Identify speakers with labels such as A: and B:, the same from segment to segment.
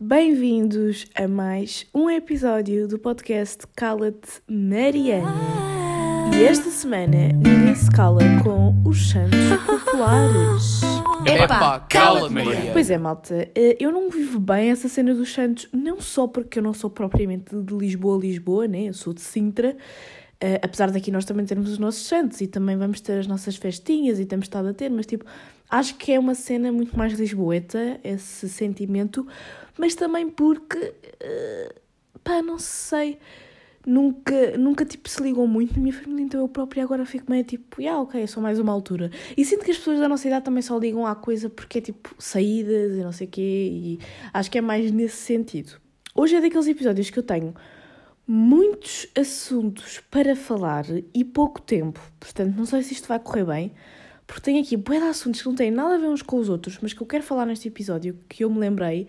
A: Bem-vindos a mais um episódio do podcast Cala-te Mariana. E esta semana ninguém se cala com os Santos Populares.
B: Epá, cala-te, Mariana.
A: Pois é, malta, eh, eu não vivo bem essa cena dos Santos, não só porque eu não sou propriamente de Lisboa, Lisboa, né? Eu sou de Sintra. eh, apesar daqui nós também termos os nossos santos e também vamos ter as nossas festinhas e temos estado a ter, mas tipo, acho que é uma cena muito mais lisboeta, esse sentimento, mas também porque, eh, pá, não sei, nunca, nunca tipo se ligou muito na minha família, então eu própria agora fico meio tipo, ah, ok, eu sou mais uma altura. E sinto que as pessoas da nossa idade também só ligam à coisa porque é tipo saídas e não sei o quê, e acho que é mais nesse sentido. Hoje é daqueles episódios que eu tenho muitos assuntos para falar e pouco tempo, portanto não sei se isto vai correr bem, porque tenho aqui bué de assuntos que não têm nada a ver uns com os outros, mas que eu quero falar neste episódio, que eu me lembrei,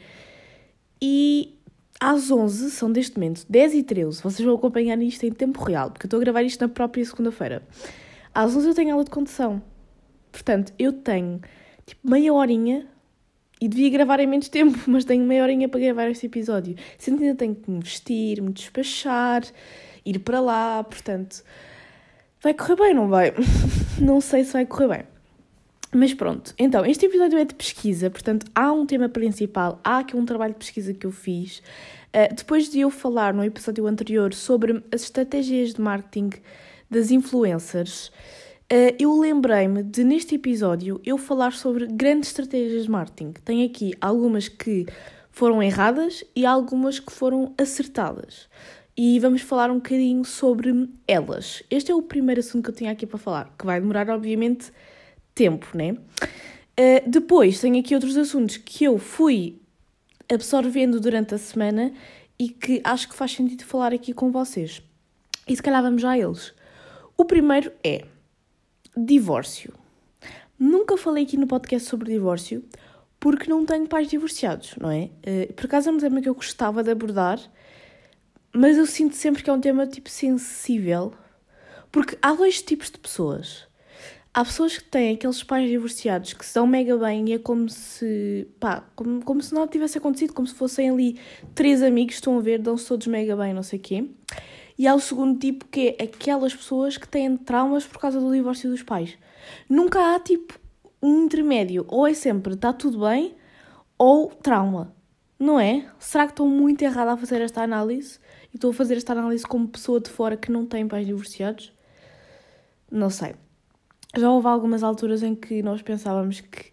A: e às 11, são deste momento 10 e 13, vocês vão acompanhar isto em tempo real, porque eu estou a gravar isto na própria segunda-feira. Às 11 eu tenho aula de condução, portanto eu tenho tipo meia horinha e devia gravar em menos tempo, mas tenho meia horinha para gravar este episódio. Que ainda tenho que me vestir, me despachar, ir para lá, portanto, vai correr bem, não vai? não sei se vai correr bem. Mas pronto, então, este episódio é de pesquisa, portanto, há um tema principal, há aqui um trabalho de pesquisa que eu fiz. Uh, depois de eu falar no episódio anterior sobre as estratégias de marketing das influencers, uh, eu lembrei-me de, neste episódio, eu falar sobre grandes estratégias de marketing. Tem aqui algumas que foram erradas e algumas que foram acertadas. E vamos falar um bocadinho sobre elas. Este é o primeiro assunto que eu tinha aqui para falar, que vai demorar, obviamente, tempo, né? Uh, depois tenho aqui outros assuntos que eu fui absorvendo durante a semana e que acho que faz sentido falar aqui com vocês. E se calhar vamos já a eles. O primeiro é divórcio. Nunca falei aqui no podcast sobre divórcio porque não tenho pais divorciados, não é? Uh, por acaso é um tema que eu gostava de abordar, mas eu sinto sempre que é um tema tipo sensível, porque há dois tipos de pessoas. Há pessoas que têm aqueles pais divorciados que se dão mega bem e é como se, pá, como, como se nada tivesse acontecido, como se fossem ali três amigos, estão a ver, dão-se todos mega bem, não sei o quê. E há o segundo tipo que é aquelas pessoas que têm traumas por causa do divórcio dos pais. Nunca há tipo um intermédio, ou é sempre está tudo bem, ou trauma, não é? Será que estou muito errada a fazer esta análise? E estou a fazer esta análise como pessoa de fora que não tem pais divorciados? Não sei já houve algumas alturas em que nós pensávamos que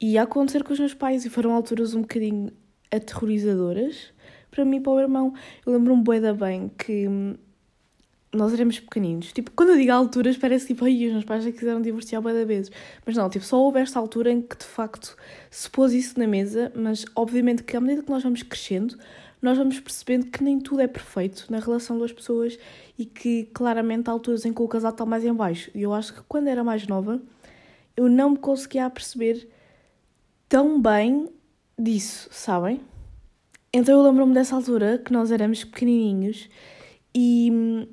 A: ia acontecer com os meus pais e foram alturas um bocadinho aterrorizadoras para mim e para o meu irmão. Eu lembro-me bué da bem que hum, nós éramos pequeninos. Tipo, quando eu digo alturas, parece tipo, ai, os meus pais já quiseram divorciar bué da vezes. Mas não, tipo, só houve esta altura em que de facto se pôs isso na mesa, mas obviamente que à medida que nós vamos crescendo, nós vamos percebendo que nem tudo é perfeito na relação das pessoas e que claramente há alturas em que o casal está mais em baixo. E eu acho que quando era mais nova, eu não me conseguia perceber tão bem disso, sabem? Então eu lembro-me dessa altura que nós éramos pequenininhos e hum,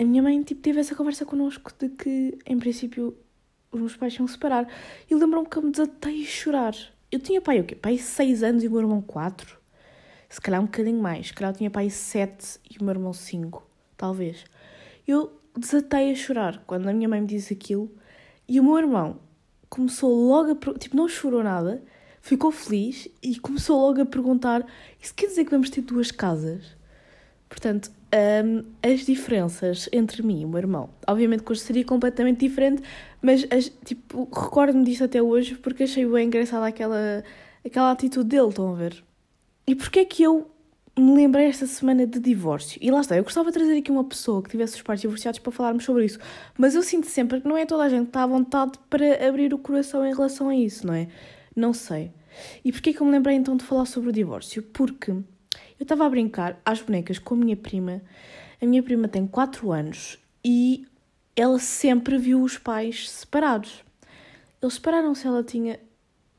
A: a minha mãe tipo, teve essa conversa connosco de que, em princípio, os meus pais iam separar. E lembro-me que eu me desatei a chorar. Eu tinha pai o quê? Pai 6 anos e o meu irmão 4 se calhar um bocadinho mais, se calhar eu tinha pai 7 e o meu irmão 5, talvez. Eu desatei a chorar quando a minha mãe me disse aquilo e o meu irmão começou logo a. Tipo, não chorou nada, ficou feliz e começou logo a perguntar: Isso quer dizer que vamos ter duas casas? Portanto, um, as diferenças entre mim e o meu irmão. Obviamente que hoje seria completamente diferente, mas as, tipo, recordo-me disso até hoje porque achei bem engraçada aquela, aquela atitude dele, estão a ver? E porquê é que eu me lembrei esta semana de divórcio? E lá está, eu gostava de trazer aqui uma pessoa que tivesse os pais divorciados para falarmos sobre isso, mas eu sinto sempre que não é toda a gente que está à vontade para abrir o coração em relação a isso, não é? Não sei. E porquê é que eu me lembrei então de falar sobre o divórcio? Porque eu estava a brincar às bonecas com a minha prima. A minha prima tem 4 anos e ela sempre viu os pais separados. Eles separaram-se, ela tinha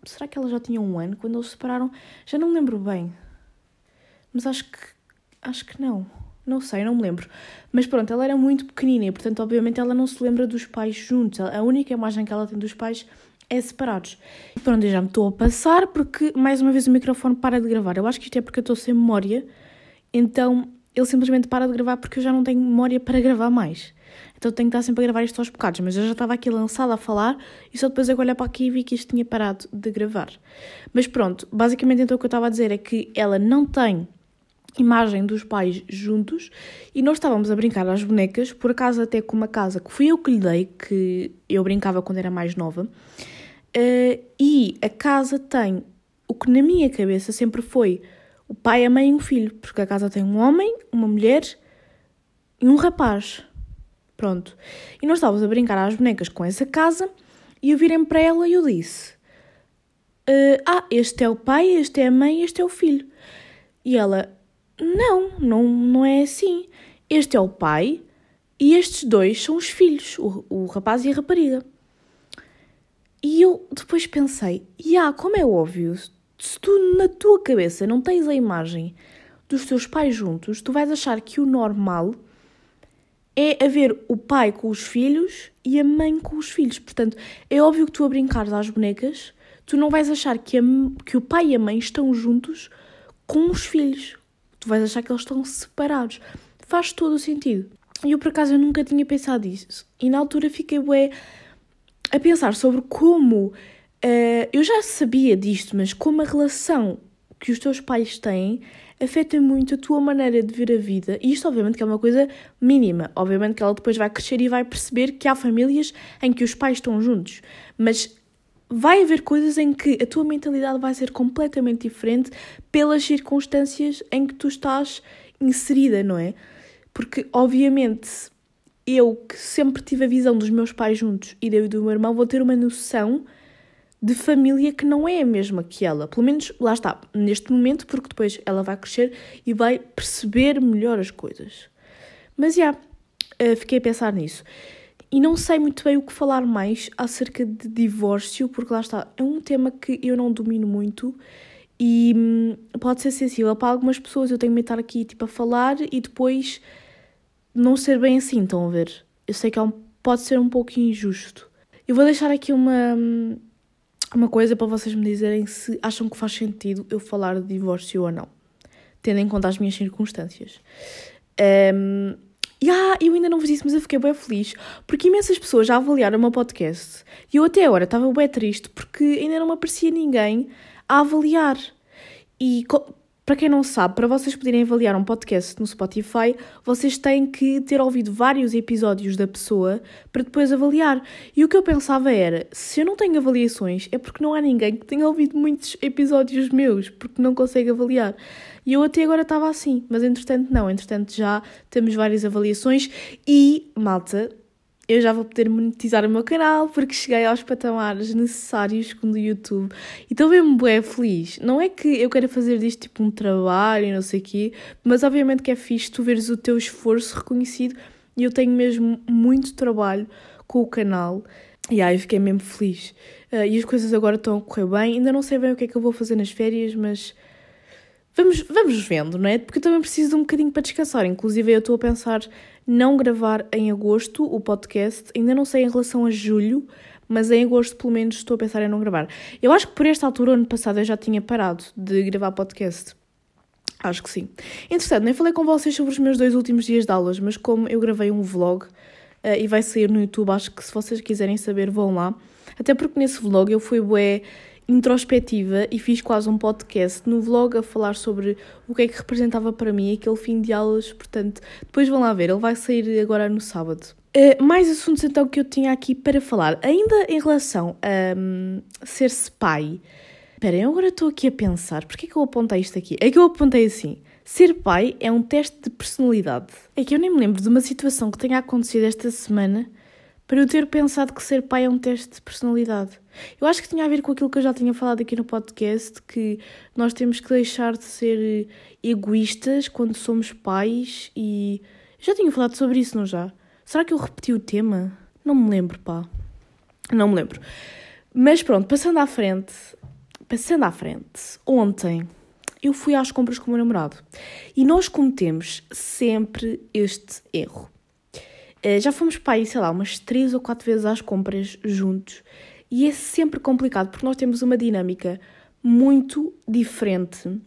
A: Será que ela já tinha um ano quando eles se separaram? Já não me lembro bem. Mas acho que. Acho que não. Não sei, não me lembro. Mas pronto, ela era muito pequenina e, portanto, obviamente, ela não se lembra dos pais juntos. A única imagem que ela tem dos pais é separados. E pronto, eu já me estou a passar porque mais uma vez o microfone para de gravar. Eu acho que isto é porque eu estou sem memória, então ele simplesmente para de gravar porque eu já não tenho memória para gravar mais. Então tenho que estar sempre a gravar isto aos bocados, mas eu já estava aqui lançada a falar e só depois eu olhar para aqui e vi que isto tinha parado de gravar. Mas pronto, basicamente então o que eu estava a dizer é que ela não tem imagem dos pais juntos e nós estávamos a brincar às bonecas, por acaso até com uma casa que fui eu que lhe dei, que eu brincava quando era mais nova, uh, e a casa tem o que na minha cabeça sempre foi o pai, a mãe e um filho, porque a casa tem um homem, uma mulher e um rapaz. Pronto. E nós estávamos a brincar às bonecas com essa casa e eu virei para ela e eu disse: uh, Ah, este é o pai, este é a mãe, este é o filho. E ela: Não, não, não é assim. Este é o pai e estes dois são os filhos, o, o rapaz e a rapariga. E eu depois pensei: Ah, como é óbvio, se tu na tua cabeça não tens a imagem dos teus pais juntos, tu vais achar que o normal é haver o pai com os filhos e a mãe com os filhos. Portanto, é óbvio que tu a brincares às bonecas, tu não vais achar que, a, que o pai e a mãe estão juntos com os filhos. Tu vais achar que eles estão separados. Faz todo o sentido. E eu, por acaso, eu nunca tinha pensado nisso. E na altura fiquei, bué, a pensar sobre como... Uh, eu já sabia disto, mas como a relação que os teus pais têm afeta muito a tua maneira de ver a vida. E isto, obviamente, que é uma coisa mínima. Obviamente que ela depois vai crescer e vai perceber que há famílias em que os pais estão juntos. Mas vai haver coisas em que a tua mentalidade vai ser completamente diferente pelas circunstâncias em que tu estás inserida, não é? Porque, obviamente, eu que sempre tive a visão dos meus pais juntos e do meu irmão, vou ter uma noção de família que não é a mesma que ela. Pelo menos, lá está, neste momento, porque depois ela vai crescer e vai perceber melhor as coisas. Mas já, yeah, fiquei a pensar nisso. E não sei muito bem o que falar mais acerca de divórcio, porque lá está, é um tema que eu não domino muito e hum, pode ser sensível para algumas pessoas. Eu tenho que estar aqui tipo, a falar e depois não ser bem assim, estão a ver? Eu sei que é um, pode ser um pouco injusto. Eu vou deixar aqui uma hum, uma coisa para vocês me dizerem se acham que faz sentido eu falar de divórcio ou não, tendo em conta as minhas circunstâncias. Um, e ah, eu ainda não vos disse, mas eu fiquei bem feliz porque imensas pessoas já avaliaram o meu podcast e eu até agora estava bem triste porque ainda não me aparecia ninguém a avaliar. E para quem não sabe, para vocês poderem avaliar um podcast no Spotify, vocês têm que ter ouvido vários episódios da pessoa para depois avaliar. E o que eu pensava era: se eu não tenho avaliações, é porque não há ninguém que tenha ouvido muitos episódios meus, porque não consegue avaliar. E eu até agora estava assim, mas entretanto não, entretanto já temos várias avaliações e, malta, eu já vou poder monetizar o meu canal porque cheguei aos patamares necessários com o YouTube e estou mesmo bem feliz. Não é que eu queira fazer disto tipo um trabalho não sei o quê, mas obviamente que é fixe tu veres o teu esforço reconhecido e eu tenho mesmo muito trabalho com o canal e aí fiquei mesmo feliz. Uh, e as coisas agora estão a correr bem, ainda não sei bem o que é que eu vou fazer nas férias, mas vamos, vamos vendo, não é? Porque eu também preciso de um bocadinho para descansar. Inclusive, eu estou a pensar não gravar em agosto o podcast, ainda não sei em relação a julho, mas em agosto pelo menos estou a pensar em não gravar. Eu acho que por esta altura, ano passado, eu já tinha parado de gravar podcast. Acho que sim. Entretanto, nem falei com vocês sobre os meus dois últimos dias de aulas, mas como eu gravei um vlog uh, e vai sair no YouTube, acho que se vocês quiserem saber, vão lá. Até porque nesse vlog eu fui bué introspectiva e fiz quase um podcast no vlog a falar sobre o que é que representava para mim aquele fim de aulas, portanto, depois vão lá ver, ele vai sair agora no sábado. Uh, mais assuntos então que eu tinha aqui para falar, ainda em relação a um, ser-se pai. Esperem, agora estou aqui a pensar, porquê é que eu apontei isto aqui? É que eu apontei assim, ser pai é um teste de personalidade. É que eu nem me lembro de uma situação que tenha acontecido esta semana para eu ter pensado que ser pai é um teste de personalidade. Eu acho que tinha a ver com aquilo que eu já tinha falado aqui no podcast, que nós temos que deixar de ser egoístas quando somos pais e... Já tinha falado sobre isso, não já? Será que eu repeti o tema? Não me lembro, pá. Não me lembro. Mas pronto, passando à frente, passando à frente, ontem eu fui às compras com o meu namorado e nós cometemos sempre este erro. Eh, já fomos para aí, sei lá, umas três ou quatro vezes às compras juntos E é sempre complicado porque nós temos uma dinâmica muito diferente uh,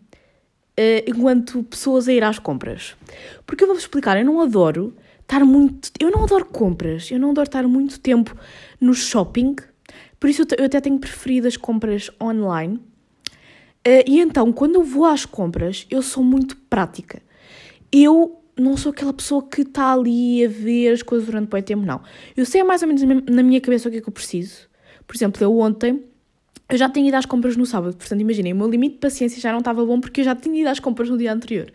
A: enquanto pessoas a ir às compras. Porque eu vou-vos explicar, eu não adoro estar muito. Eu não adoro compras, eu não adoro estar muito tempo no shopping, por isso eu, até tenho preferido as compras online. Uh, e então, quando eu vou às compras, eu sou muito prática. Eu não sou aquela pessoa que está ali a ver as coisas durante muito tempo, não. Eu sei mais ou menos na minha cabeça o que é que eu preciso. Por exemplo, eu ontem eu já tinha ido às compras no sábado, portanto, imaginem, o meu limite de paciência já não estava bom porque eu já tinha ido às compras no dia anterior.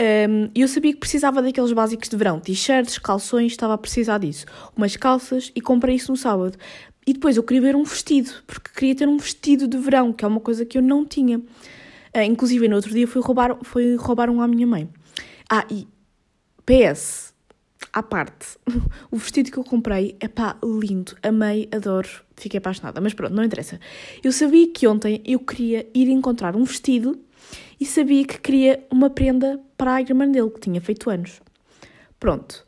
A: Um, eu sabia que precisava daqueles básicos de verão, t-shirts, calções, estava a precisar disso. Umas calças e comprei isso no sábado. E depois eu queria ver um vestido, porque queria ter um vestido de verão, que é uma coisa que eu não tinha. Uh, inclusive, no outro dia fui roubar, fui roubar um à minha mãe. Ah, e PS, à parte, o vestido que eu comprei é pá, lindo, amei, adoro, fiquei apaixonada. Mas pronto, não interessa. Eu sabia que ontem eu queria ir encontrar um vestido e sabia que queria uma prenda para a irmã dele, que tinha feito anos. Pronto.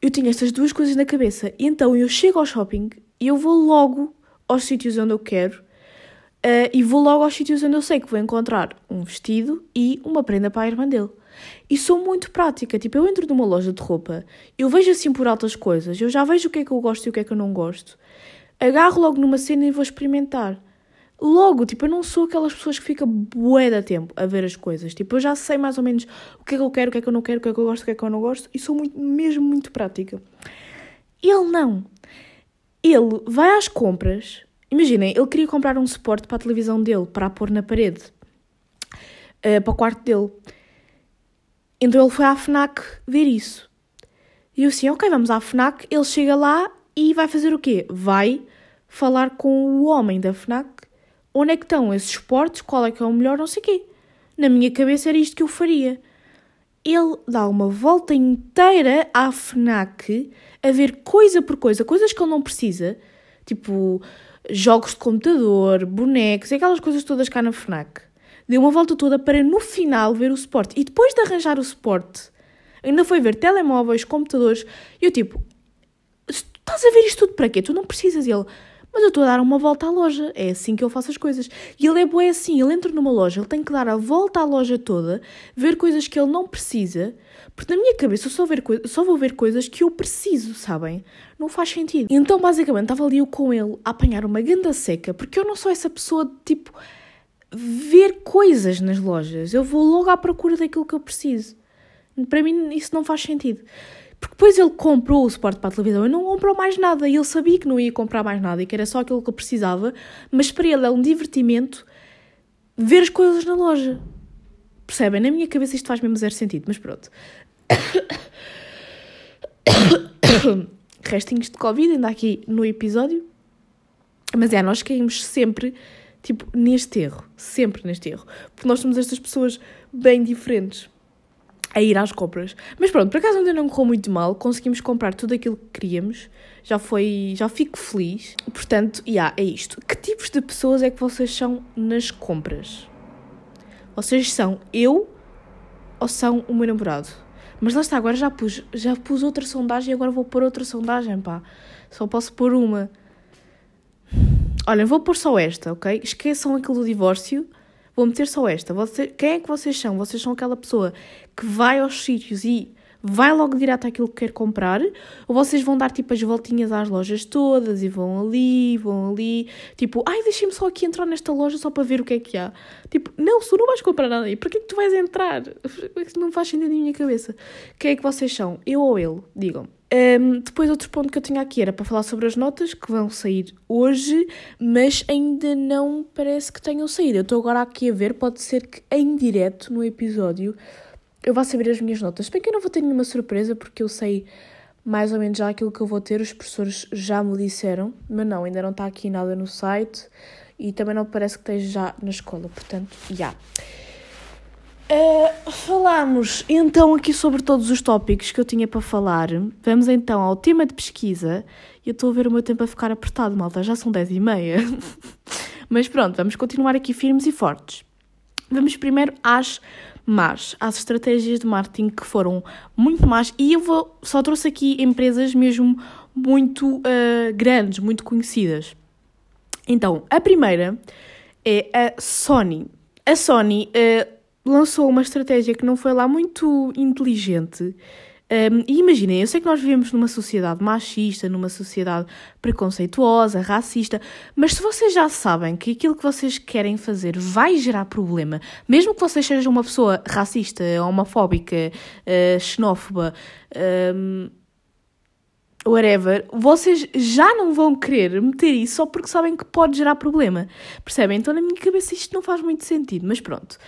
A: Eu tinha estas duas coisas na cabeça e então eu chego ao shopping e eu vou logo aos sítios onde eu quero uh, e vou logo aos sítios onde eu sei que vou encontrar um vestido e uma prenda para a irmã dele. E sou muito prática, tipo, eu entro numa loja de roupa, eu vejo assim por altas coisas, eu já vejo o que é que eu gosto e o que é que eu não gosto, agarro logo numa cena e vou experimentar. Logo, tipo, eu não sou aquelas pessoas que ficam bué da tempo a ver as coisas. Tipo, eu já sei mais ou menos o que é que eu quero, o que é que eu não quero, o que é que eu gosto, o que é que eu não gosto, e sou muito, mesmo muito prática. Ele não. Ele vai às compras. Imaginem, ele queria comprar um suporte para a televisão dele, para a pôr na parede, uh, para o quarto dele. Então ele foi à FNAC ver isso. E eu assim, ok, vamos à FNAC. Ele chega lá e vai fazer o quê? Vai falar com o homem da FNAC. Onde é que estão esses esportes? Qual é que é o melhor? Não sei o quê. Na minha cabeça era isto que eu faria. Ele dá uma volta inteira à FNAC a ver coisa por coisa, coisas que ele não precisa, tipo jogos de computador, bonecos, aquelas coisas todas cá na FNAC deu uma volta toda para no final ver o suporte. E depois de arranjar o suporte, ainda foi ver telemóveis, computadores. E eu tipo, estás a ver isto tudo para quê? Tu não precisas. dele mas eu estou a dar uma volta à loja. É assim que eu faço as coisas. E ele é bom, é assim. Ele entra numa loja, ele tem que dar a volta à loja toda, ver coisas que ele não precisa. Porque na minha cabeça eu só, ver só vou ver coisas que eu preciso, sabem? Não faz sentido. Então, basicamente, estava ali eu com ele a apanhar uma ganda seca, porque eu não sou essa pessoa de tipo ver coisas nas lojas. Eu vou logo à procura daquilo que eu preciso. Para mim, isso não faz sentido. Porque depois ele comprou o suporte para a televisão e não comprou mais nada. E ele sabia que não ia comprar mais nada e que era só aquilo que eu precisava. Mas para ele é um divertimento ver as coisas na loja. Percebem? Na minha cabeça isto faz mesmo zero sentido, mas pronto. Restinhos de Covid ainda aqui no episódio. Mas é, nós caímos sempre tipo, neste erro, sempre neste erro, porque nós somos estas pessoas bem diferentes a ir às compras. Mas pronto, por acaso ainda não correu muito mal, conseguimos comprar tudo aquilo que queríamos, já foi, já fico feliz. Portanto, yeah, é isto. Que tipos de pessoas é que vocês são nas compras? Vocês são eu ou são o meu namorado? Mas lá está, agora já pus, já pus outra sondagem e agora vou pôr outra sondagem, pá. Só posso pôr uma. Olha, vou pôr só esta, ok? Esqueçam aquilo do divórcio. Vou meter só esta. Você, quem é que vocês são? Vocês são aquela pessoa que vai aos sítios e vai logo direto àquilo que quer comprar? Ou vocês vão dar tipo as voltinhas às lojas todas e vão ali, vão ali, tipo, ai, deixem-me só aqui entrar nesta loja só para ver o que é que há. Tipo, não, se não vais comprar nada aí, para que é que tu vais entrar? Não faz sentido na minha cabeça. Quem é que vocês são? Eu ou ele? Digam. Um, depois, outro ponto que eu tinha aqui era para falar sobre as notas que vão sair hoje, mas ainda não parece que tenham saído. Eu estou agora aqui a ver, pode ser que em direto no episódio eu vá saber as minhas notas. Bem que eu não vou ter nenhuma surpresa, porque eu sei mais ou menos já aquilo que eu vou ter, os professores já me disseram, mas não, ainda não está aqui nada no site e também não parece que esteja já na escola, portanto, já. Yeah. Uh, falámos então aqui sobre todos os tópicos que eu tinha para falar. Vamos então ao tema de pesquisa. Eu estou a ver o meu tempo a ficar apertado, malta, já são 10 e meia. Mas pronto, vamos continuar aqui firmes e fortes. Vamos primeiro às más, às estratégias de marketing que foram muito más. E eu vou, só trouxe aqui empresas mesmo muito uh, grandes, muito conhecidas. Então, a primeira é a Sony. A Sony uh, lançou uma estratégia que não foi lá muito inteligente. Um, e imaginem, eu sei que nós vivemos numa sociedade machista, numa sociedade preconceituosa, racista, mas se vocês já sabem que aquilo que vocês querem fazer vai gerar problema, mesmo que vocês sejam uma pessoa racista, homofóbica, uh, xenófoba, um, whatever, vocês já não vão querer meter isso só porque sabem que pode gerar problema. Percebem? Então, na minha cabeça, isto não faz muito sentido, mas pronto.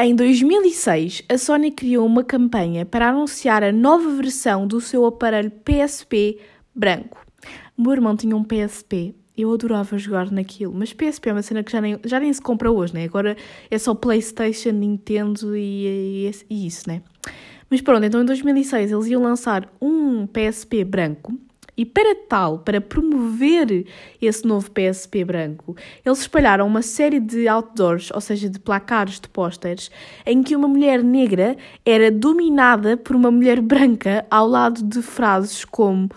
A: Em 2006, a Sony criou uma campanha para anunciar a nova versão do seu aparelho PSP branco. O meu irmão tinha um PSP, eu adorava jogar naquilo, mas PSP é uma cena que já nem, já nem se compra hoje, né? Agora é só PlayStation, Nintendo e, e, e isso, né? Mas pronto, então em 2006 eles iam lançar um PSP branco e para tal, para promover esse novo PSP branco, eles espalharam uma série de outdoors, ou seja, de placares de pósteres, em que uma mulher negra era dominada por uma mulher branca ao lado de frases como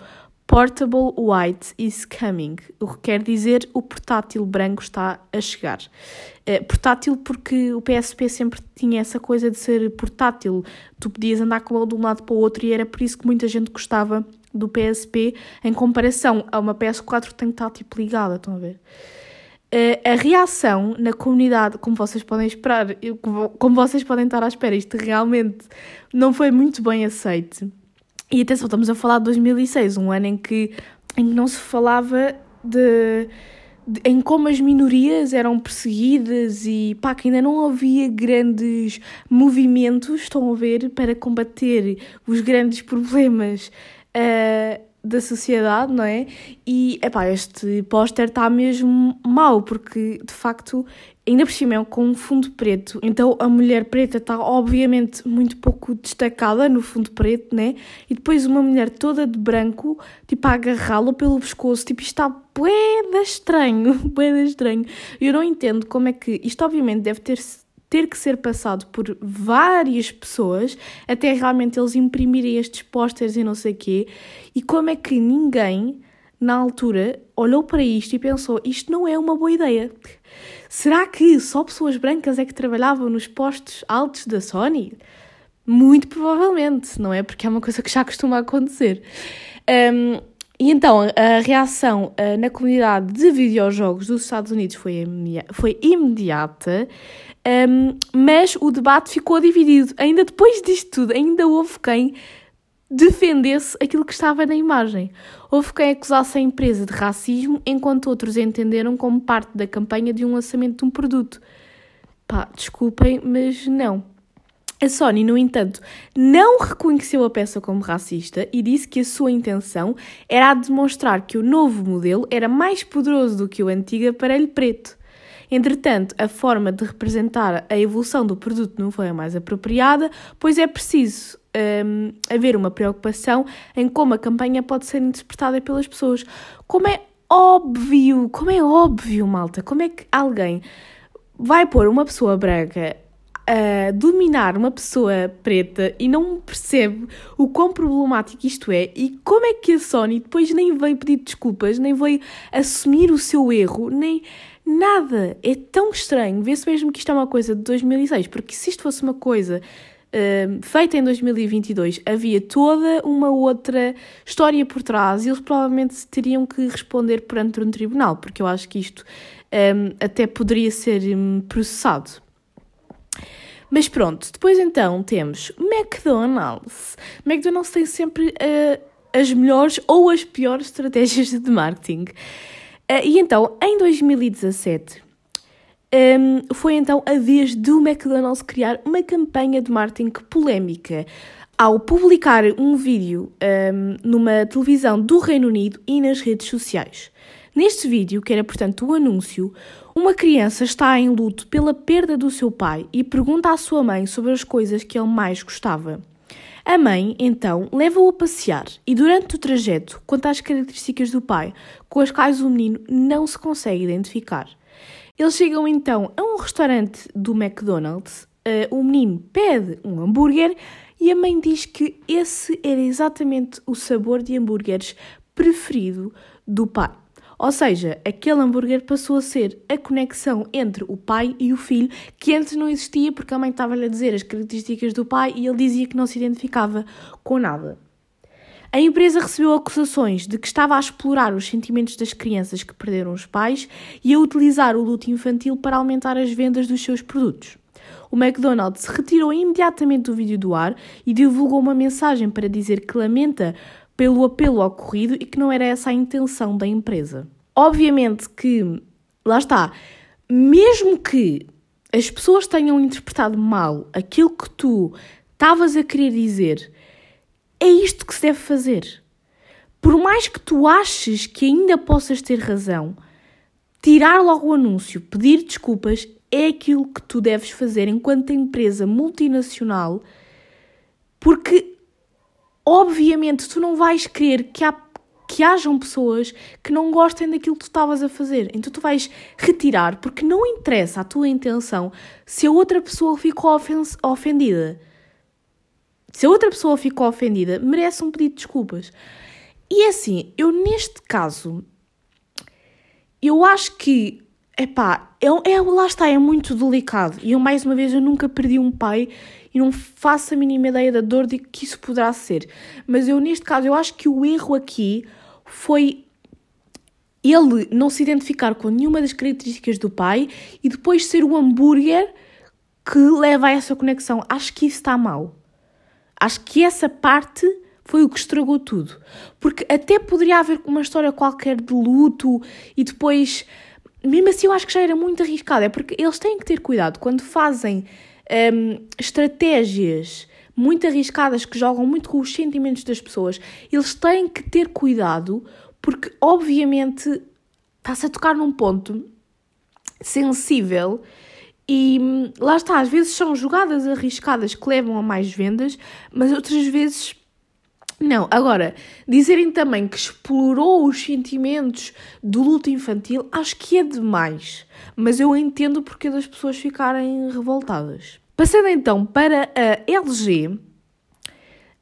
A: Portable White is coming, o que quer dizer o portátil branco está a chegar. É, portátil porque o PSP sempre tinha essa coisa de ser portátil, tu podias andar com ele de um lado para o outro e era por isso que muita gente gostava do PSP em comparação a uma PS4 que tem que estar tipo ligada, estão a ver? a reação na comunidade, como vocês podem esperar, como vocês podem estar à espera, isto realmente não foi muito bem aceito. E atenção, estamos a falar de 2006, um ano em que, em que não se falava de, de, em como as minorias eram perseguidas e pá, que ainda não havia grandes movimentos, estão a ver, para combater os grandes problemas uh, da sociedade, não é? E, epá, este póster está mesmo mau, porque, de facto, ainda por cima é com um fundo preto, então a mulher preta está, obviamente, muito pouco destacada no fundo preto, né? E depois uma mulher toda de branco, tipo, a agarrá-lo pelo pescoço, tipo, está bué estranho, bué estranho. Eu não entendo como é que, isto obviamente deve ter ter que ser passado por várias pessoas até realmente eles imprimirem estes posters e não sei o quê. E como é que ninguém, na altura, olhou para isto e pensou: isto não é uma boa ideia? Será que só pessoas brancas é que trabalhavam nos postos altos da Sony? Muito provavelmente, não é? Porque é uma coisa que já costuma acontecer. Um, e então a reação uh, na comunidade de videojogos dos Estados Unidos foi, foi imediata. Um, mas o debate ficou dividido. Ainda depois disto tudo, ainda houve quem defendesse aquilo que estava na imagem. Houve quem acusasse a empresa de racismo, enquanto outros entenderam como parte da campanha de um lançamento de um produto. Pá, desculpem, mas não. A Sony, no entanto, não reconheceu a peça como racista e disse que a sua intenção era a demonstrar que o novo modelo era mais poderoso do que o antigo aparelho preto. Entretanto, a forma de representar a evolução do produto não foi a mais apropriada, pois é preciso um, haver uma preocupação em como a campanha pode ser interpretada pelas pessoas. Como é óbvio, como é óbvio, malta, como é que alguém vai pôr uma pessoa branca a dominar uma pessoa preta e não percebe o quão problemático isto é e como é que a Sony depois nem veio pedir desculpas, nem veio assumir o seu erro, nem Nada! É tão estranho. Vê-se mesmo que isto é uma coisa de 2006, porque se isto fosse uma coisa uh, feita em 2022, havia toda uma outra história por trás e eles provavelmente teriam que responder perante um tribunal, porque eu acho que isto um, até poderia ser um, processado. Mas pronto, depois então temos McDonald's. McDonald's tem sempre uh, as melhores ou as piores estratégias de marketing. Uh, e então, em 2017, um, foi então a vez do McDonald's criar uma campanha de marketing polémica ao publicar um vídeo um, numa televisão do Reino Unido e nas redes sociais. Neste vídeo, que era portanto o um anúncio, uma criança está em luto pela perda do seu pai e pergunta à sua mãe sobre as coisas que ele mais gostava. A mãe, então, leva-o a passear e, durante o trajeto, conta as características do pai, com as quais o menino não se consegue identificar. Eles chegam então a um restaurante do McDonald's, uh, o menino pede um hambúrguer e a mãe diz que esse era exatamente o sabor de hambúrgueres preferido do pai. Ou seja, aquele hambúrguer passou a ser a conexão entre o pai e o filho, que antes não existia porque a mãe estava-lhe a dizer as características do pai e ele dizia que não se identificava com nada. A empresa recebeu acusações de que estava a explorar os sentimentos das crianças que perderam os pais e a utilizar o luto infantil para aumentar as vendas dos seus produtos. O McDonald's retirou imediatamente o vídeo do ar e divulgou uma mensagem para dizer que lamenta pelo apelo ocorrido e que não era essa a intenção da empresa. Obviamente que, lá está, mesmo que as pessoas tenham interpretado mal aquilo que tu estavas a querer dizer é isto que se deve fazer. Por mais que tu aches que ainda possas ter razão, tirar logo o anúncio, pedir desculpas, é aquilo que tu deves fazer enquanto empresa multinacional, porque obviamente tu não vais querer que, há, que hajam pessoas que não gostem daquilo que tu estavas a fazer. Então tu vais retirar, porque não interessa a tua intenção se a outra pessoa ficou ofendida. Se a outra pessoa ficou ofendida, merece um pedido de desculpas. E é assim, eu neste caso, eu acho que, epá, é, é, lá está, é muito delicado. E eu, mais uma vez, eu nunca perdi um pai e não faço a mínima ideia da dor de que isso poderá ser. Mas eu, neste caso, eu acho que o erro aqui foi ele não se identificar com nenhuma das características do pai e depois ser o hambúrguer que leva a essa conexão. Acho que isso está mal. Acho que essa parte foi o que estragou tudo. Porque até poderia haver uma história qualquer de luto e depois. Mesmo assim, eu acho que já era muito arriscado. É porque eles têm que ter cuidado quando fazem um, estratégias muito arriscadas que jogam muito com os sentimentos das pessoas. Eles têm que ter cuidado porque, obviamente, está-se a tocar num ponto sensível e hum, lá está, às vezes são jogadas arriscadas que levam a mais vendas, mas outras vezes não. Agora, dizerem também que explorou os sentimentos do luto infantil, acho que é demais. Mas eu entendo o porquê das pessoas ficarem revoltadas. Passando então para a LG,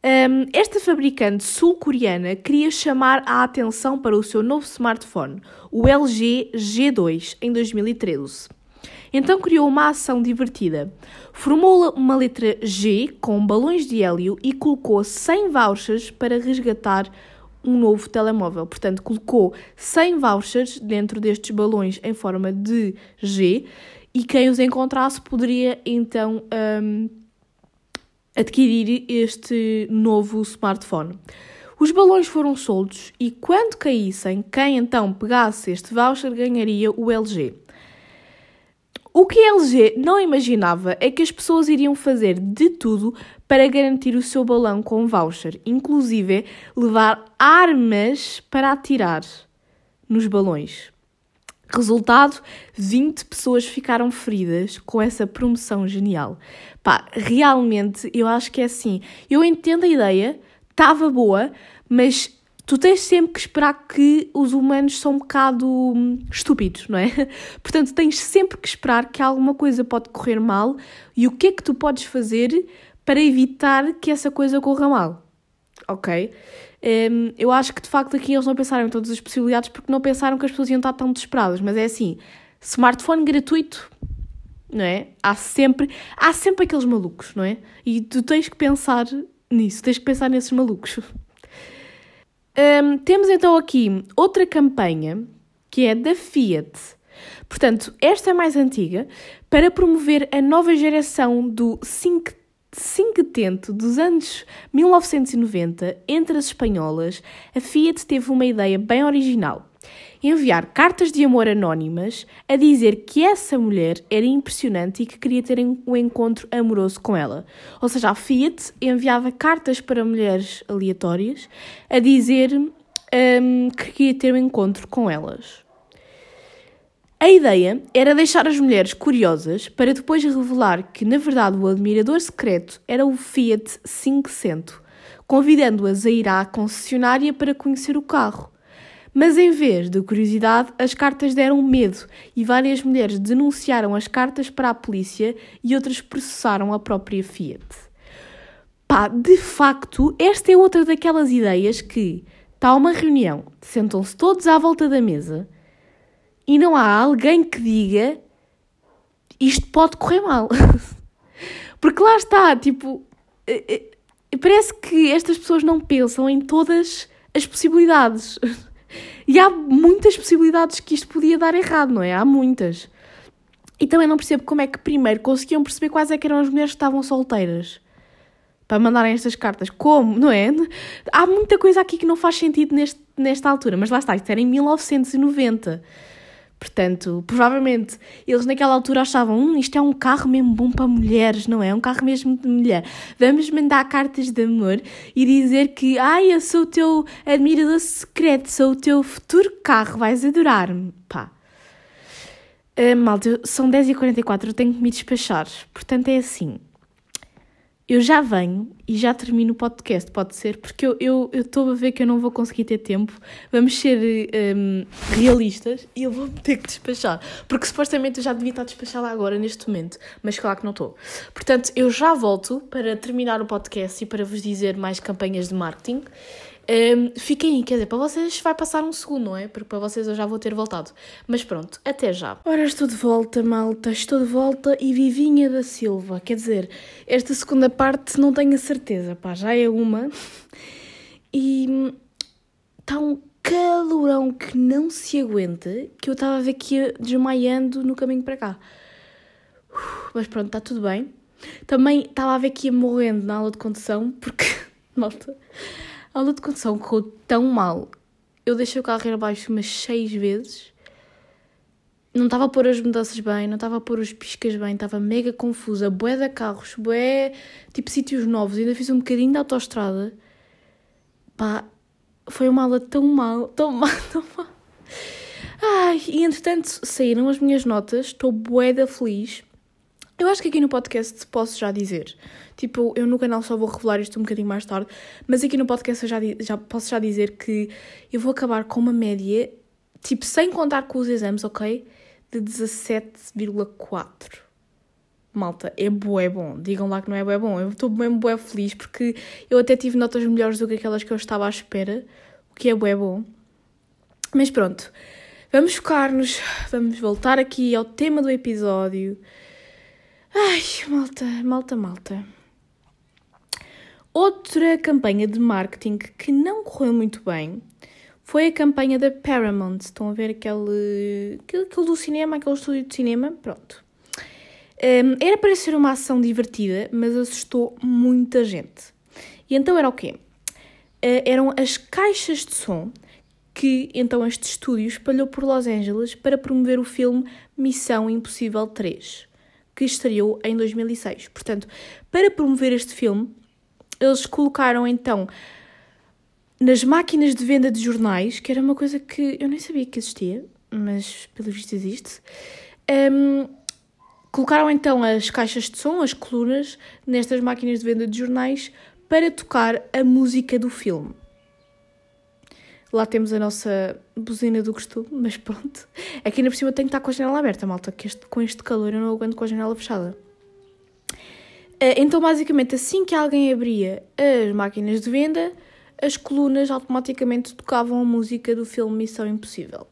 A: um, esta fabricante sul-coreana queria chamar a atenção para o seu novo smartphone, o LG G2, em 2013. Então criou uma ação divertida. Formou uma letra G com balões de hélio e colocou 100 vouchers para resgatar um novo telemóvel. Portanto, colocou 100 vouchers dentro destes balões em forma de G e quem os encontrasse poderia então um, adquirir este novo smartphone. Os balões foram soltos e quando caíssem, quem então pegasse este voucher ganharia o LG. O que a LG não imaginava é que as pessoas iriam fazer de tudo para garantir o seu balão com voucher, inclusive levar armas para atirar nos balões. Resultado: 20 pessoas ficaram feridas com essa promoção genial. Pá, realmente eu acho que é assim. Eu entendo a ideia, estava boa, mas tu tens sempre que esperar que os humanos são um bocado hum, estúpidos, não é? Portanto, tens sempre que esperar que alguma coisa pode correr mal e o que é que tu podes fazer para evitar que essa coisa corra mal, ok? Um, eu acho que de facto aqui eles não pensaram em todas as possibilidades porque não pensaram que as pessoas iam estar tão desesperadas, mas é assim, smartphone gratuito, não é? Há sempre, há sempre aqueles malucos, não é? E tu tens que pensar nisso, tens que pensar nesses malucos. Um, temos então aqui outra campanha que é da Fiat. Portanto, esta é mais antiga para promover a nova geração do cinquecento dos anos 1990 entre as espanholas. A Fiat teve uma ideia bem original enviar cartas de amor anónimas a dizer que essa mulher era impressionante e que queria ter um encontro amoroso com ela. Ou seja, a Fiat enviava cartas para mulheres aleatórias a dizer um, que queria ter um encontro com elas. A ideia era deixar as mulheres curiosas para depois revelar que, na verdade, o admirador secreto era o Fiat 500, convidando-as a ir à concessionária para conhecer o carro. Mas em vez de curiosidade, as cartas deram medo e várias mulheres denunciaram as cartas para a polícia e outras processaram a própria Fiat. Pá, de facto, esta é outra daquelas ideias que Está uma reunião, sentam-se todos à volta da mesa e não há alguém que diga isto pode correr mal. Porque lá está, tipo, eh, eh, parece que estas pessoas não pensam em todas as possibilidades. E há muitas possibilidades que isto podia dar errado, não é? Há muitas. E também não percebo como é que primeiro conseguiam perceber quais é que eram as mulheres que estavam solteiras para mandarem estas cartas. Como, não é? Há muita coisa aqui que não faz sentido neste, nesta altura, mas lá está, isto era em 1990. Portanto, provavelmente eles naquela altura achavam: hum, isto é um carro mesmo bom para mulheres, não é? É um carro mesmo de mulher. Vamos mandar cartas de amor e dizer que, ai, eu sou o teu admirador secreto, sou o teu futuro carro, vais adorar-me. Pá. Uh, malta, são 10h44, eu tenho que me despachar. Portanto, é assim eu já venho e já termino o podcast, pode ser, porque eu estou a ver que eu não vou conseguir ter tempo. Vamos ser um, realistas e eu vou ter que despachar, porque supostamente eu já devia estar despachada agora, neste momento, mas claro que não estou. Portanto, eu já volto para terminar o podcast e para vos dizer mais campanhas de marketing. Um, fiquem aí, quer dizer, para vocês vai passar um segundo, não é? Porque para vocês eu já vou ter voltado. Mas pronto, até já. Ora, estou de volta, malta, estou de volta e Vivinha da Silva. Quer dizer, esta segunda parte não tenho a certeza, pá, já é uma. E está um calorão que não se aguenta, que eu estava a ver que ia desmaiando no caminho para cá. Mas pronto, está tudo bem. Também estava a ver que ia morrendo na aula de condução, porque, malta, a aula de condução correu tão mal. Eu deixei o carro ir abaixo umas seis vezes. Não estava a pôr as mudanças bem, não estava a pôr os piscas bem, estava mega confusa. Bué de carros, bué tipo sítios novos. Ainda fiz um bocadinho de autostrada. Pá, foi uma aula tão mal, tão mal, tão mal. Ai, e entretanto saíram as minhas notas, estou bué da feliz. Eu acho que aqui no podcast posso já dizer. Tipo, eu no canal só vou revelar isto um bocadinho mais tarde, mas aqui no podcast eu já, já posso já dizer que eu vou acabar com uma média, tipo, sem contar com os exames, ok? De 17,4. Malta, é bué bom. Digam lá que não é bué bom. Eu estou mesmo bué feliz porque eu até tive notas melhores do que aquelas que eu estava à espera, o que é bué bom. Mas pronto, vamos focar-nos, vamos voltar aqui ao tema do episódio. Ai, malta, malta, malta. Outra campanha de marketing que não correu muito bem foi a campanha da Paramount. Estão a ver aquele, aquele, aquele do cinema, aquele estúdio de cinema? Pronto. Um, era para ser uma ação divertida, mas assustou muita gente. E então era o quê? Uh, eram as caixas de som que então este estúdio espalhou por Los Angeles para promover o filme Missão Impossível 3 que estreou em 2006. Portanto, para promover este filme, eles colocaram então nas máquinas de venda de jornais, que era uma coisa que eu nem sabia que existia, mas pelo visto existe. Um, colocaram então as caixas de som, as colunas, nestas máquinas de venda de jornais para tocar a música do filme. Lá temos a nossa buzina do costume, mas pronto. Aqui na por cima tenho que estar com a janela aberta, malta, que este, com este calor eu não aguento com a janela fechada. Eh, então, basicamente, assim que alguém abria as máquinas de venda, as colunas automaticamente tocavam a música do filme Missão Impossível.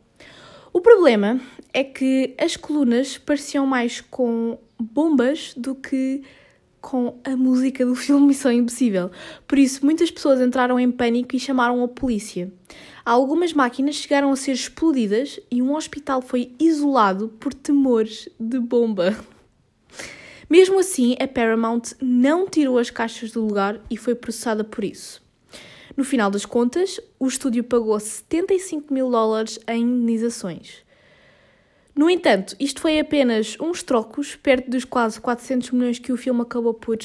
A: O problema é que as colunas pareciam mais com bombas do que com a música do filme Missão Impossível. Por isso, muitas pessoas entraram em pânico e chamaram a polícia. Algumas máquinas chegaram a ser explodidas e um hospital foi isolado por temores de bomba. Mesmo assim, a Paramount não tirou as caixas do lugar e foi processada por isso. No final das contas, o estúdio pagou 75 mil dólares em indenizações. No entanto, isto foi apenas uns trocos perto dos quase 400 milhões que o filme acabou por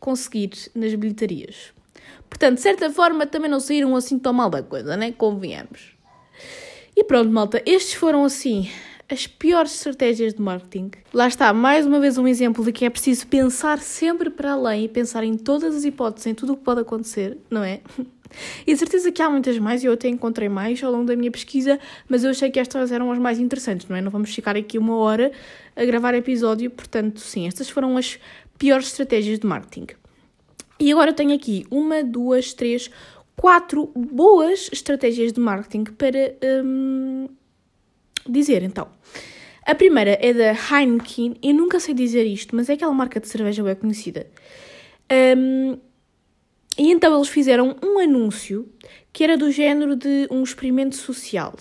A: conseguir nas bilhetarias. Portanto, de certa forma, também não saíram assim tão mal da coisa, né? Convenhamos. E pronto, malta, estes foram assim as piores estratégias de marketing. Lá está, mais uma vez um exemplo de que é preciso pensar sempre para além e pensar em todas as hipóteses, em tudo o que pode acontecer, não é? E de certeza que há muitas mais, e eu até encontrei mais ao longo da minha pesquisa, mas eu achei que estas eram as mais interessantes, não é? Não vamos ficar aqui uma hora a gravar episódio, portanto, sim, estas foram as piores estratégias de marketing. E agora tenho aqui uma, duas, três, quatro boas estratégias de marketing para um, dizer então. A primeira é da Heineken. Eu nunca sei dizer isto, mas é aquela marca de cerveja bem conhecida. Um, e então eles fizeram um anúncio que era do género de um experimento social.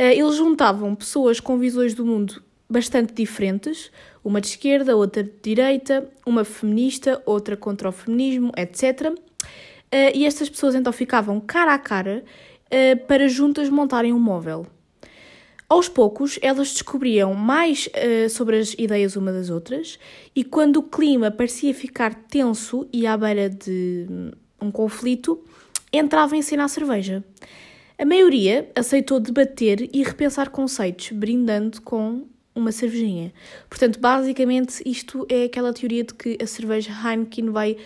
A: Uh, eles juntavam pessoas com visões do mundo bastante diferentes, uma de esquerda, outra de direita, uma feminista, outra contra o feminismo, etc. Uh, e estas pessoas então ficavam cara a cara uh, para juntas montarem um móvel. Aos poucos, elas descobriam mais uh, sobre as ideias uma das outras, e quando o clima parecia ficar tenso e à beira de um conflito, entrava em cena a cerveja. A maioria aceitou debater e repensar conceitos, brindando com uma cervejinha. Portanto, basicamente, isto é aquela teoria de que a cerveja Heineken vai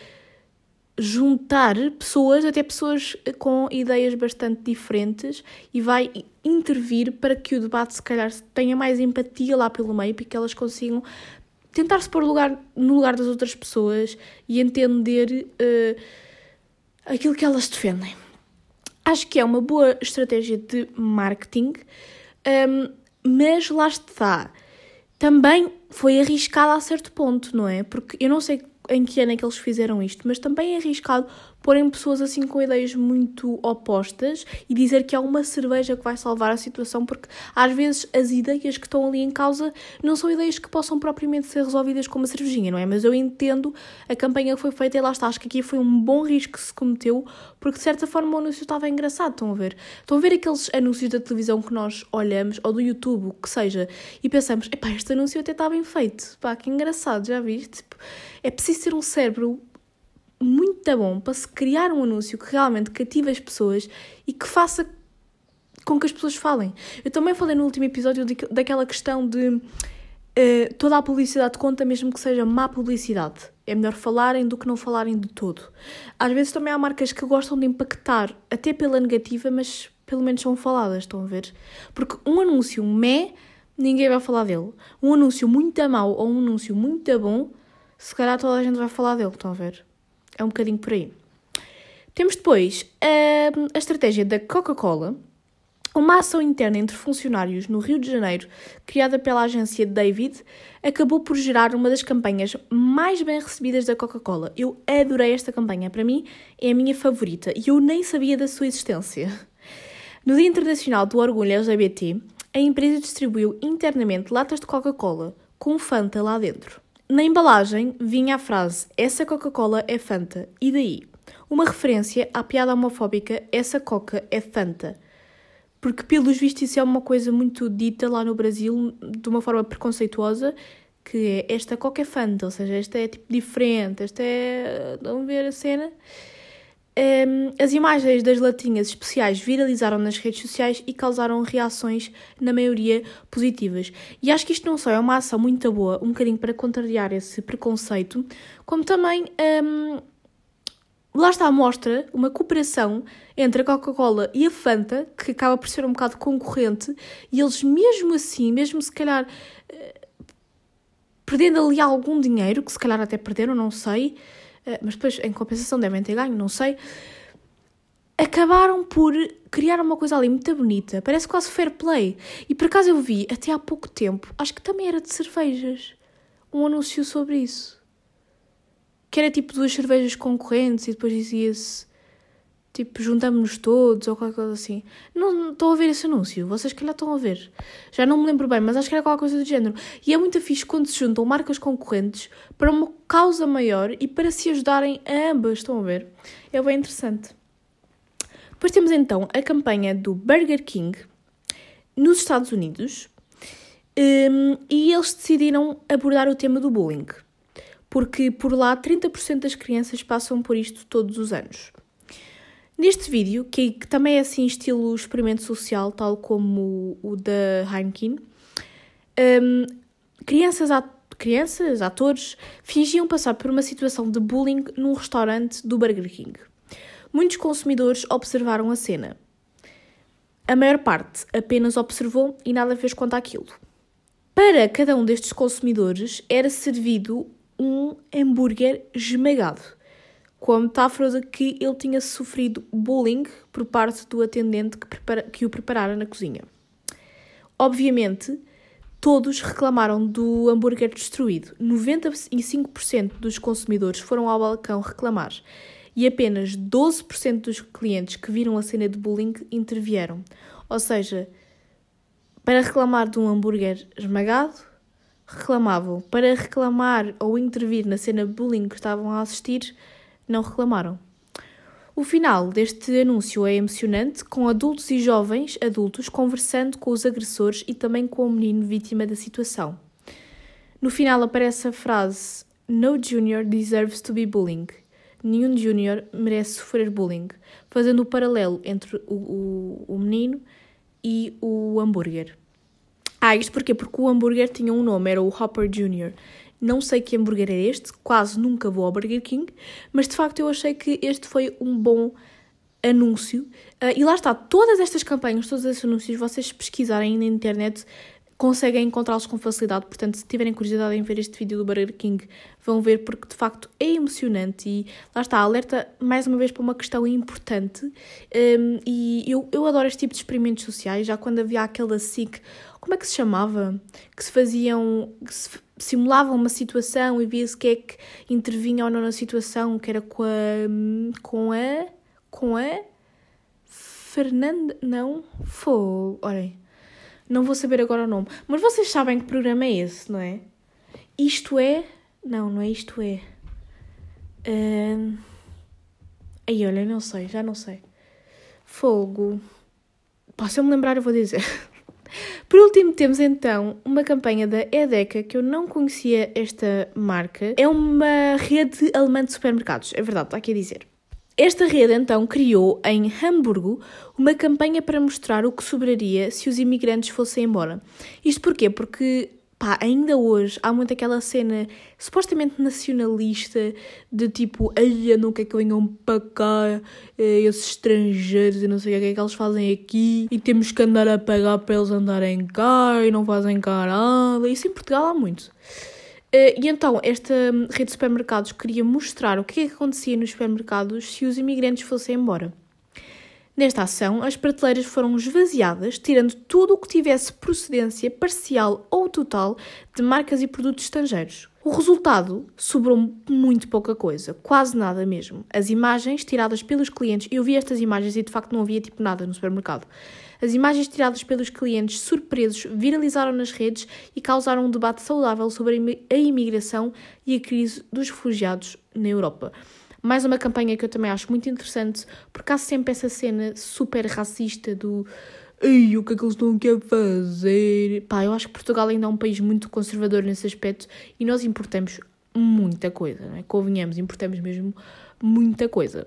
A: juntar pessoas, até pessoas com ideias bastante diferentes, e vai intervir para que o debate, se calhar, tenha mais empatia lá pelo meio, para que elas consigam tentar se pôr lugar, no lugar das outras pessoas e entender uh, aquilo que elas defendem. Acho que é uma boa estratégia de marketing, um, ehm, mas lá está. Também foi arriscada a certo ponto, não é? Porque eu não sei em que ano é que eles fizeram isto, mas também é arriscado porem pessoas assim com ideias muito opostas e dizer que há uma cerveja que vai salvar a situação, porque às vezes as ideias que estão ali em causa não são ideias que possam propriamente ser resolvidas com uma cervejinha, não é? Mas eu entendo a campanha que foi feita e lá está, acho que aqui foi um bom risco que se cometeu, porque de certa forma o anúncio estava engraçado, estão a ver? Estão a ver aqueles anúncios da televisão que nós olhamos, ou do YouTube, o que seja, e pensamos, epá, este anúncio até está bem feito, pá, que engraçado, já viste? Tipo, é preciso ser um cérebro muito bom para se criar um anúncio que realmente cative as pessoas e que faça com que as pessoas falem. Eu também falei no último episódio de, daquela questão de uh, toda a publicidade conta, mesmo que seja má publicidade. É melhor falarem do que não falarem de todo. Às vezes também há marcas que gostam de impactar, até pela negativa, mas pelo menos são faladas, estão a ver? Porque um anúncio mé, ninguém vai falar dele. Um anúncio muito mau ou um anúncio muito bom, se calhar toda a gente vai falar dele, estão a ver? É um bocadinho por aí. Temos depois a, a estratégia da Coca-Cola, uma ação interna entre funcionários no Rio de Janeiro, criada pela agência David, acabou por gerar uma das campanhas mais bem recebidas da Coca-Cola. Eu adorei esta campanha, para mim é a minha favorita e eu nem sabia da sua existência. No Dia Internacional do Orgulho LGBT, a empresa distribuiu internamente latas de Coca-Cola com Fanta lá dentro. Na embalagem vinha a frase Essa Coca-Cola é Fanta. E daí? Uma referência à piada homofóbica Essa Coca é Fanta. Porque, pelos vistos, isso é uma coisa muito dita lá no Brasil de uma forma preconceituosa, que é esta Coca é Fanta, ou seja, esta é tipo diferente, esta é. Vamos ver a cena. Um, as imagens das latinhas especiais viralizaram nas redes sociais e causaram reações, na maioria, positivas. E acho que isto não só é uma ação muito boa, um bocadinho para contrariar esse preconceito, como também um, lá está mostra uma cooperação entre a Coca-Cola e a Fanta, que acaba por ser um bocado concorrente, e eles mesmo assim, mesmo se calhar eh, perdendo ali algum dinheiro, que se calhar até perderam, não sei, mas depois em compensação devem ter ganho, não sei. Acabaram por criar uma coisa ali muito bonita, parece quase fair play. E por acaso eu vi até há pouco tempo, acho que também era de cervejas, um anúncio sobre isso. Que era tipo duas cervejas concorrentes e depois dizia-se Tipo, juntamos-nos todos ou qualquer coisa assim. Não estou a ver esse anúncio, vocês calhar estão a ver. Já não me lembro bem, mas acho que era qualquer coisa do género. E é muito fixe quando se juntam marcas concorrentes para uma causa maior e para se ajudarem a ambas, estão a ver? É bem interessante. Depois temos então a campanha do Burger King nos Estados Unidos um, e eles decidiram abordar o tema do bullying. Porque por lá 30% das crianças passam por isto todos os anos. Neste vídeo, que, que, também é assim estilo experimento social, tal como o, o da Heineken, um, crianças, crianças, atores, fingiam passar por uma situação de bullying num restaurante do Burger King. Muitos consumidores observaram a cena. A maior parte apenas observou e nada fez quanto àquilo. Para cada um destes consumidores era servido um hambúrguer esmagado com a metáfora de que ele tinha sofrido bullying por parte do atendente que, prepara, que o preparara na cozinha. Obviamente, todos reclamaram do hambúrguer destruído. 95% dos consumidores foram ao balcão reclamar e apenas 12% dos clientes que viram a cena de bullying intervieram. Ou seja, para reclamar de um hambúrguer esmagado, reclamavam. Para reclamar ou intervir na cena de bullying que estavam a assistir, não reclamaram. O final deste anúncio é emocionante, com adultos e jovens adultos conversando com os agressores e também com o menino vítima da situação. No final aparece a frase No junior deserves to be bullying. Nenhum junior merece sofrer bullying, fazendo o paralelo entre o, o, o menino e o hambúrguer. Ah, isto porquê? Porque o hambúrguer tinha um nome, era o Hopper Jr. Não sei que hambúrguer é este, quase nunca vou ao Burger King, mas de facto eu achei que este foi um bom anúncio. Uh, e lá está, todas estas campanhas, todos estes anúncios, vocês pesquisarem na internet, conseguem encontrá-los com facilidade. Portanto, se tiverem curiosidade em ver este vídeo do Burger King, vão ver porque de facto é emocionante e lá está, alerta mais uma vez para uma questão importante. Um, e eu, eu adoro este tipo de experimentos sociais, já quando havia aquela SIC, como é que se chamava? Que se faziam. Que se, simulavam uma situação e via-se que é que intervinha ou não na situação, que era com a. com a. com a. Fernanda. Não? Foi. Olhem. Não vou saber agora o nome. Mas vocês sabem que programa é esse, não é? Isto é. Não, não é isto é. Uh... Aí, olha, não sei, já não sei. Fogo. Se eu me lembrar, eu vou dizer. Por último, temos então uma campanha da Edeka que eu não conhecia esta marca. É uma rede alemã de supermercados, é verdade, está aqui a dizer. Esta rede então criou em Hamburgo uma campanha para mostrar o que sobraria se os imigrantes fossem embora. Isto porquê? Porque pá, ainda hoje há muito aquela cena supostamente nacionalista de tipo, ai, quero que venham para cá eh, esses estrangeiros e não sei o que é que eles fazem aqui e temos que andar a pagar para eles andarem cá e não fazem nada. Isso em Portugal há muito. Uh, e então, esta rede de supermercados queria mostrar o que é que acontecia nos supermercados se os imigrantes fossem embora. Nesta ação, as prateleiras foram esvaziadas, tirando tudo o que tivesse procedência parcial ou total de marcas e produtos estrangeiros. O resultado sobrou muito pouca coisa, quase nada mesmo. As imagens tiradas pelos clientes, eu vi estas imagens e de facto não havia tipo nada no supermercado. As imagens tiradas pelos clientes surpresos viralizaram nas redes e causaram um debate saudável sobre a imigração e a crise dos refugiados na Europa. Mais uma campanha que eu também acho muito interessante, porque há sempre essa cena super racista do Ei, o que é que eles estão aqui a fazer? Pá, eu acho que Portugal ainda é um país muito conservador nesse aspecto e nós importamos muita coisa, não é? Convenhamos, importamos mesmo muita coisa.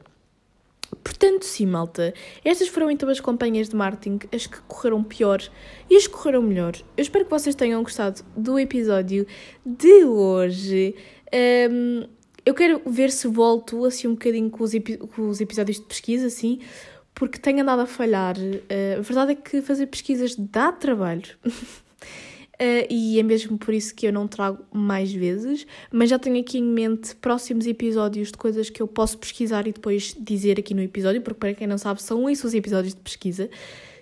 A: Portanto, sim, malta, estas foram então as campanhas de marketing, as que correram pior e as que correram melhor. Eu espero que vocês tenham gostado do episódio de hoje. Um, eu quero ver se volto assim um bocadinho com os, com os episódios de pesquisa, assim, porque tenho andado a falhar. Uh, a verdade é que fazer pesquisas dá trabalho. Uh, e é mesmo por isso que eu não trago mais vezes, mas já tenho aqui em mente próximos episódios de coisas que eu posso pesquisar e depois dizer aqui no episódio, porque para quem não sabe, são isso os episódios de pesquisa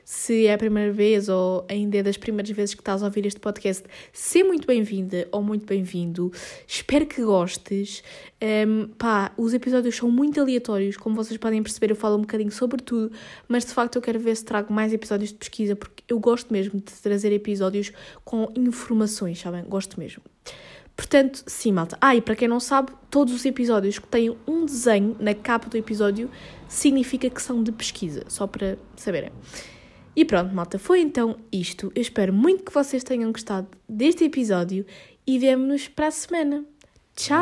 A: se é a primeira vez ou ainda é das primeiras vezes que estás a ouvir este podcast, seja muito bem-vinda ou muito bem-vindo. Espero que gostes. Um, pá, os episódios são muito aleatórios, como vocês podem perceber, eu falo um bocadinho sobre tudo, mas de facto eu quero ver se trago mais episódios de pesquisa, porque eu gosto mesmo de trazer episódios com informações, sabem? Gosto mesmo. Portanto, sim, malta. Ah, e para quem não sabe, todos os episódios que têm um desenho na capa do episódio significa que são de pesquisa, só para saberem. E pronto, malta, foi então isto. Eu espero muito que vocês tenham gostado deste episódio e vemo-nos para a semana. Tchau!